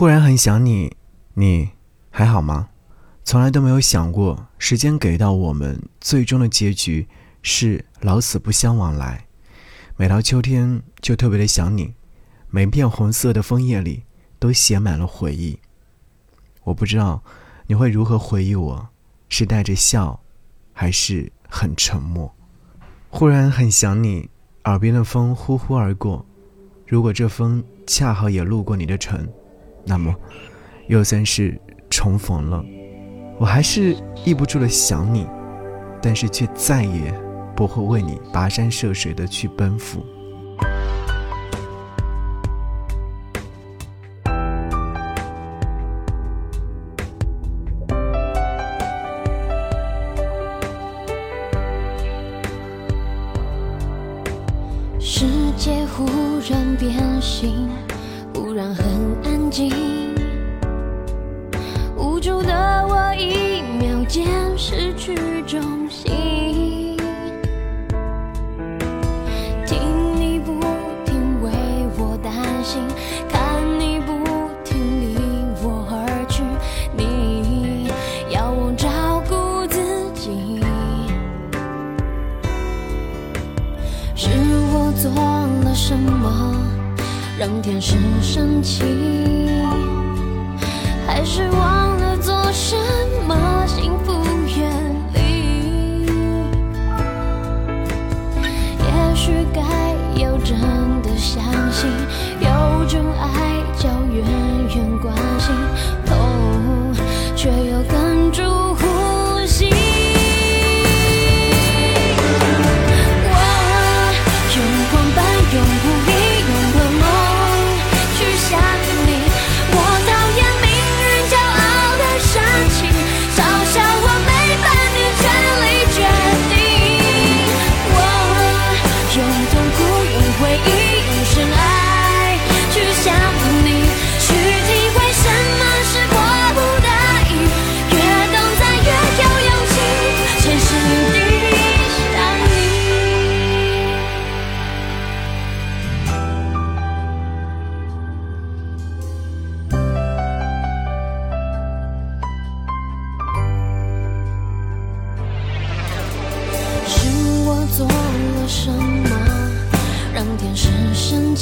忽然很想你，你还好吗？从来都没有想过，时间给到我们最终的结局是老死不相往来。每到秋天，就特别的想你，每片红色的枫叶里都写满了回忆。我不知道你会如何回忆我，是带着笑，还是很沉默？忽然很想你，耳边的风呼呼而过。如果这风恰好也路过你的城，那么又算是重逢了。我还是抑不住的想你，但是却再也不会为你跋山涉水的去奔赴。世界忽然变形，突然很安静，无助的我一秒间失去重让天使生气？还是我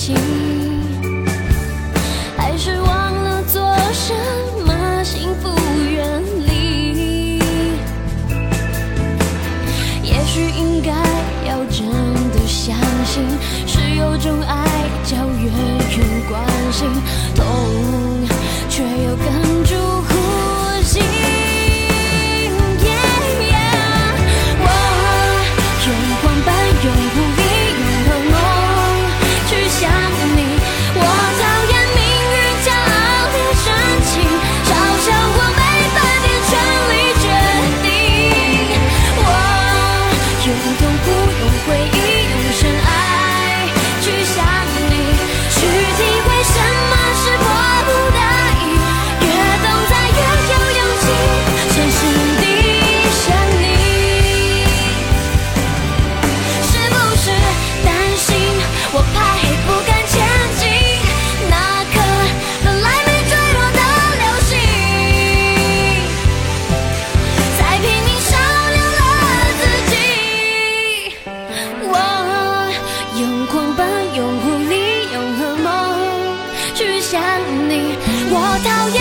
情？还是忘了做什么，幸福远离？也许应该要真的相信，是有种爱叫远远关心，我讨厌